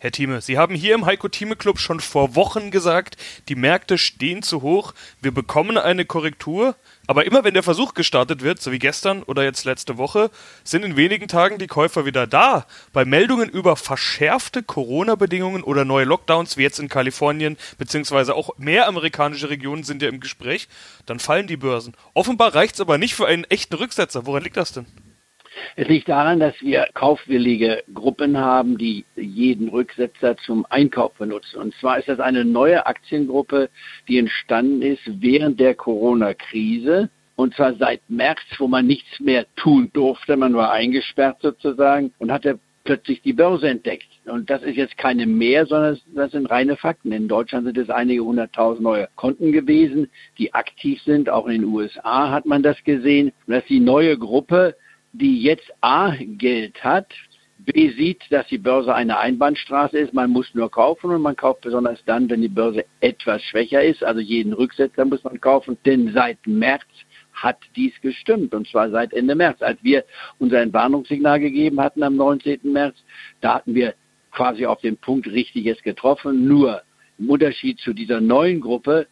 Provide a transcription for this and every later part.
Herr Thieme, Sie haben hier im Heiko Thieme Club schon vor Wochen gesagt, die Märkte stehen zu hoch, wir bekommen eine Korrektur, aber immer wenn der Versuch gestartet wird, so wie gestern oder jetzt letzte Woche, sind in wenigen Tagen die Käufer wieder da. Bei Meldungen über verschärfte Corona-Bedingungen oder neue Lockdowns, wie jetzt in Kalifornien, beziehungsweise auch mehr amerikanische Regionen sind ja im Gespräch, dann fallen die Börsen. Offenbar reicht es aber nicht für einen echten Rücksetzer. Woran liegt das denn? Es liegt daran, dass wir kaufwillige Gruppen haben, die jeden Rücksetzer zum Einkauf benutzen. Und zwar ist das eine neue Aktiengruppe, die entstanden ist während der Corona-Krise. Und zwar seit März, wo man nichts mehr tun durfte. Man war eingesperrt sozusagen und hatte plötzlich die Börse entdeckt. Und das ist jetzt keine mehr, sondern das sind reine Fakten. In Deutschland sind es einige hunderttausend neue Konten gewesen, die aktiv sind. Auch in den USA hat man das gesehen. Und dass die neue Gruppe die jetzt A Geld hat, B sieht, dass die Börse eine Einbahnstraße ist, man muss nur kaufen und man kauft besonders dann, wenn die Börse etwas schwächer ist, also jeden Rücksetzer muss man kaufen, denn seit März hat dies gestimmt und zwar seit Ende März. Als wir unser Entwarnungssignal gegeben hatten am 19. März, da hatten wir quasi auf den Punkt Richtiges getroffen, nur im Unterschied zu dieser neuen Gruppe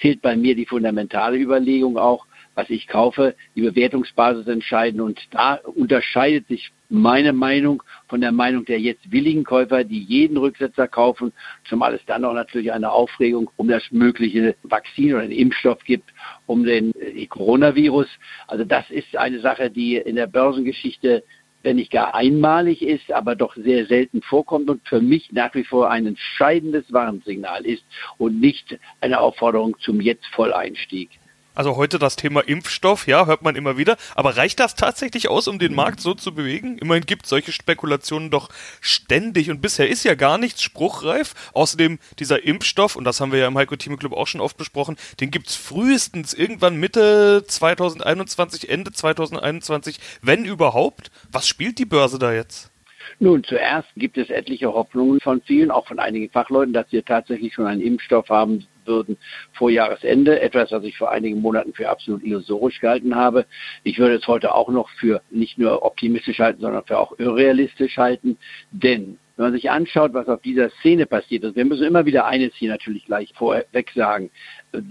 zählt bei mir die fundamentale Überlegung auch, was ich kaufe, die Bewertungsbasis entscheiden. Und da unterscheidet sich meine Meinung von der Meinung der jetzt willigen Käufer, die jeden Rücksetzer kaufen, zumal es dann auch natürlich eine Aufregung um das mögliche Vakzin oder den Impfstoff gibt, um den äh, Coronavirus. Also das ist eine Sache, die in der Börsengeschichte wenn nicht gar einmalig ist, aber doch sehr selten vorkommt und für mich nach wie vor ein entscheidendes Warnsignal ist und nicht eine Aufforderung zum jetzt Volleinstieg. Also heute das Thema Impfstoff, ja, hört man immer wieder. Aber reicht das tatsächlich aus, um den Markt so zu bewegen? Immerhin gibt es solche Spekulationen doch ständig und bisher ist ja gar nichts spruchreif. Außerdem dieser Impfstoff, und das haben wir ja im Heiko Team Club auch schon oft besprochen, den gibt es frühestens irgendwann Mitte 2021, Ende 2021, wenn überhaupt. Was spielt die Börse da jetzt? Nun, zuerst gibt es etliche Hoffnungen von vielen, auch von einigen Fachleuten, dass wir tatsächlich schon einen Impfstoff haben würden vor Jahresende. Etwas, was ich vor einigen Monaten für absolut illusorisch gehalten habe. Ich würde es heute auch noch für nicht nur optimistisch halten, sondern für auch irrealistisch halten. Denn wenn man sich anschaut, was auf dieser Szene passiert ist, wir müssen immer wieder eines hier natürlich gleich vorweg sagen.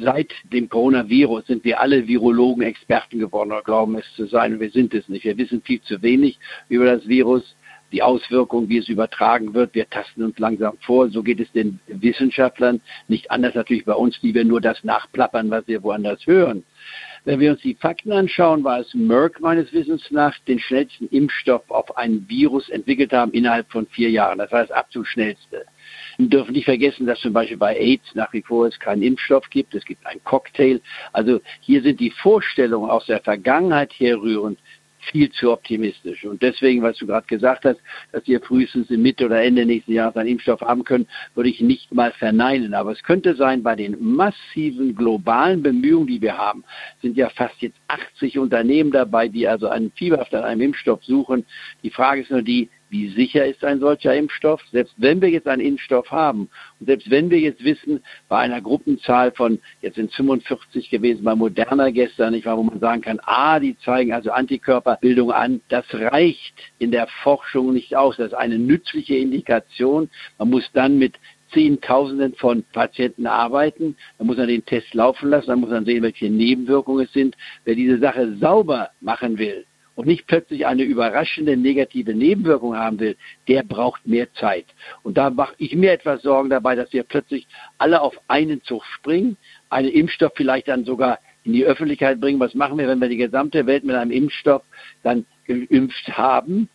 Seit dem Coronavirus sind wir alle Virologen Experten geworden oder glauben es zu sein wir sind es nicht. Wir wissen viel zu wenig über das Virus die Auswirkungen, wie es übertragen wird. Wir tasten uns langsam vor. So geht es den Wissenschaftlern. Nicht anders natürlich bei uns, die wir nur das nachplappern, was wir woanders hören. Wenn wir uns die Fakten anschauen, war es Merck meines Wissens nach den schnellsten Impfstoff auf ein Virus entwickelt haben innerhalb von vier Jahren. Das war das absolut schnellste. Wir dürfen nicht vergessen, dass zum Beispiel bei AIDS nach wie vor es keinen Impfstoff gibt. Es gibt einen Cocktail. Also hier sind die Vorstellungen aus der Vergangenheit herrührend viel zu optimistisch. Und deswegen, was du gerade gesagt hast, dass wir frühestens im Mitte oder Ende nächsten Jahres einen Impfstoff haben können, würde ich nicht mal verneinen. Aber es könnte sein, bei den massiven globalen Bemühungen, die wir haben, sind ja fast jetzt 80 Unternehmen dabei, die also einen fieberhaft an einem Impfstoff suchen. Die Frage ist nur die, wie sicher ist ein solcher Impfstoff? Selbst wenn wir jetzt einen Impfstoff haben und selbst wenn wir jetzt wissen, bei einer Gruppenzahl von, jetzt sind 45 gewesen bei Moderna gestern, nicht wahr, wo man sagen kann, ah, die zeigen also Antikörperbildung an, das reicht in der Forschung nicht aus. Das ist eine nützliche Indikation. Man muss dann mit Zehntausenden von Patienten arbeiten. Dann muss man den Test laufen lassen, dann muss man sehen, welche Nebenwirkungen es sind. Wer diese Sache sauber machen will, und nicht plötzlich eine überraschende negative Nebenwirkung haben will, der braucht mehr Zeit. Und da mache ich mir etwas Sorgen dabei, dass wir plötzlich alle auf einen Zug springen, einen Impfstoff vielleicht dann sogar in die Öffentlichkeit bringen. Was machen wir, wenn wir die gesamte Welt mit einem Impfstoff dann geimpft haben,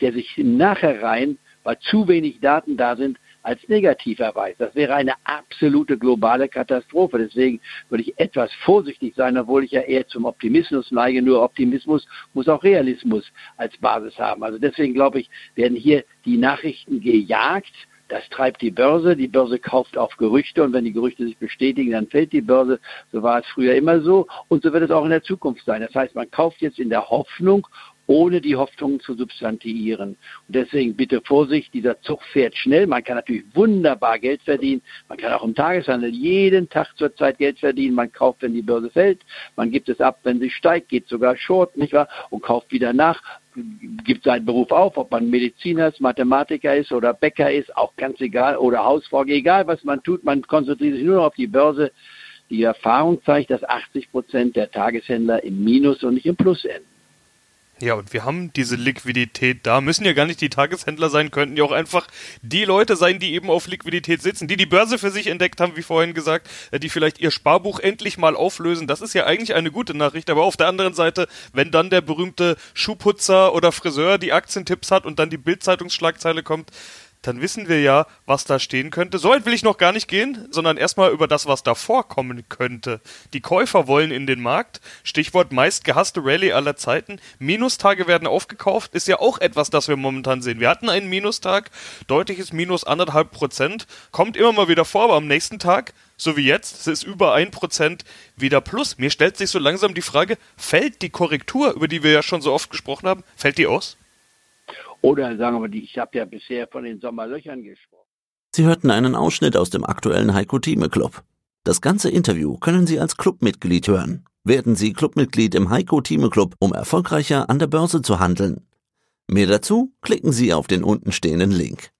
der sich im Nachhinein, weil zu wenig Daten da sind, als negativ erweist. Das wäre eine absolute globale Katastrophe. Deswegen würde ich etwas vorsichtig sein, obwohl ich ja eher zum Optimismus neige. Nur Optimismus muss auch Realismus als Basis haben. Also deswegen glaube ich, werden hier die Nachrichten gejagt. Das treibt die Börse. Die Börse kauft auf Gerüchte und wenn die Gerüchte sich bestätigen, dann fällt die Börse. So war es früher immer so und so wird es auch in der Zukunft sein. Das heißt, man kauft jetzt in der Hoffnung ohne die Hoffnungen zu substantiieren. Und deswegen bitte Vorsicht, dieser Zug fährt schnell. Man kann natürlich wunderbar Geld verdienen. Man kann auch im Tageshandel jeden Tag zur Zeit Geld verdienen. Man kauft, wenn die Börse fällt. Man gibt es ab, wenn sie steigt, geht sogar short, nicht wahr? Und kauft wieder nach gibt seinen Beruf auf, ob man Mediziner ist, Mathematiker ist oder Bäcker ist, auch ganz egal, oder Hausfrau, egal was man tut, man konzentriert sich nur noch auf die Börse. Die Erfahrung zeigt, dass 80 Prozent der Tageshändler im Minus und nicht im Plus enden. Ja, und wir haben diese Liquidität da. Müssen ja gar nicht die Tageshändler sein, könnten ja auch einfach die Leute sein, die eben auf Liquidität sitzen, die die Börse für sich entdeckt haben, wie vorhin gesagt, äh, die vielleicht ihr Sparbuch endlich mal auflösen. Das ist ja eigentlich eine gute Nachricht. Aber auf der anderen Seite, wenn dann der berühmte Schuhputzer oder Friseur die Aktientipps hat und dann die Bildzeitungsschlagzeile kommt, dann wissen wir ja, was da stehen könnte. So weit will ich noch gar nicht gehen, sondern erstmal über das, was davor kommen könnte. Die Käufer wollen in den Markt. Stichwort meist gehasste Rallye aller Zeiten. Minustage werden aufgekauft, ist ja auch etwas, das wir momentan sehen. Wir hatten einen Minustag, deutliches Minus anderthalb Prozent. Kommt immer mal wieder vor, aber am nächsten Tag, so wie jetzt, es ist über ein Prozent wieder Plus. Mir stellt sich so langsam die Frage, fällt die Korrektur, über die wir ja schon so oft gesprochen haben, fällt die aus? Oder sagen wir, ich habe ja bisher von den Sommerlöchern gesprochen. Sie hörten einen Ausschnitt aus dem aktuellen Heiko Thieme Club. Das ganze Interview können Sie als Clubmitglied hören. Werden Sie Clubmitglied im Heiko Thieme Club, um erfolgreicher an der Börse zu handeln. Mehr dazu klicken Sie auf den untenstehenden Link.